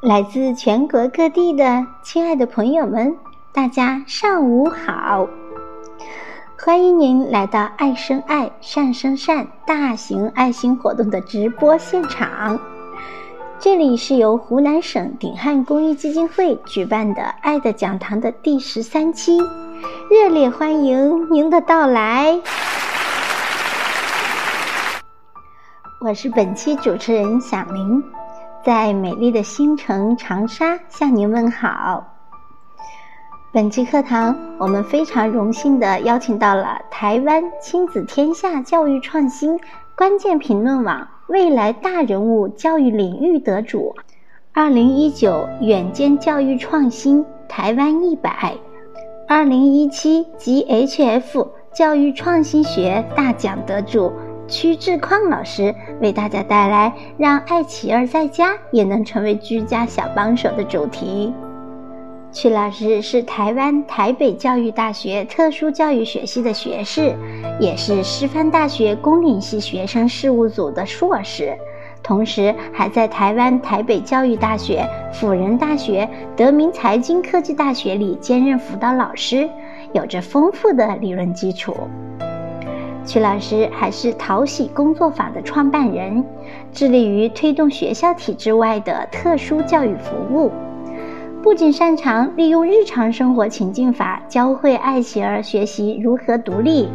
来自全国各地的亲爱的朋友们，大家上午好！欢迎您来到“爱生爱，善生善”大型爱心活动的直播现场。这里是由湖南省鼎汉公益基金会举办的“爱的讲堂”的第十三期，热烈欢迎您的到来！我是本期主持人小林。在美丽的新城长沙向您问好。本期课堂，我们非常荣幸地邀请到了台湾亲子天下教育创新关键评论网未来大人物教育领域得主，二零一九远见教育创新台湾一百，二零一七 GHF 教育创新学大奖得主。屈志矿老师为大家带来“让爱企儿在家也能成为居家小帮手”的主题。屈老师是台湾台北教育大学特殊教育学系的学士，也是师范大学公领系学生事务组的硕士，同时还在台湾台北教育大学、辅仁大学、德明财经科技大学里兼任辅导老师，有着丰富的理论基础。曲老师还是淘喜工作坊的创办人，致力于推动学校体制外的特殊教育服务。不仅擅长利用日常生活情境法教会爱企儿学习如何独立，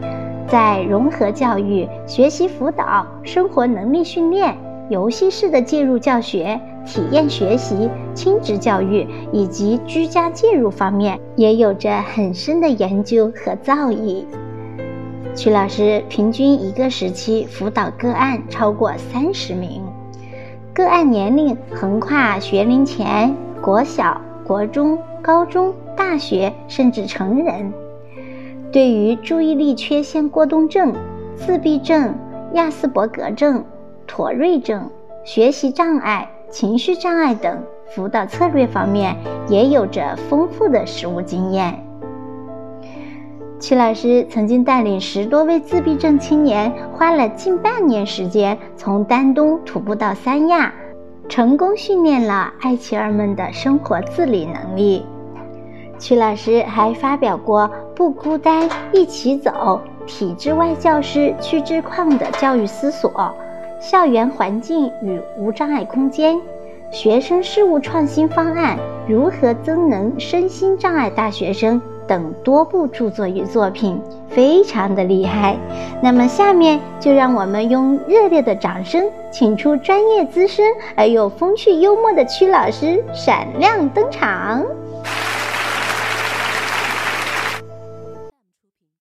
在融合教育、学习辅导、生活能力训练、游戏式的介入教学、体验学习、亲职教育以及居家介入方面，也有着很深的研究和造诣。曲老师平均一个时期辅导个案超过三十名，个案年龄横跨学龄前、国小、国中、高中、大学，甚至成人。对于注意力缺陷过动症、自闭症、亚斯伯格症、妥瑞症、学习障碍、情绪障碍等辅导策略方面，也有着丰富的实务经验。曲老师曾经带领十多位自闭症青年，花了近半年时间，从丹东徒步到三亚，成功训练了爱奇儿们的生活自理能力。曲老师还发表过《不孤单，一起走》、体制外教师去智矿的教育思索、校园环境与无障碍空间、学生事务创新方案如何增能身心障碍大学生。等多部著作与作品，非常的厉害。那么，下面就让我们用热烈的掌声，请出专业资深而又风趣幽默的曲老师闪亮登场。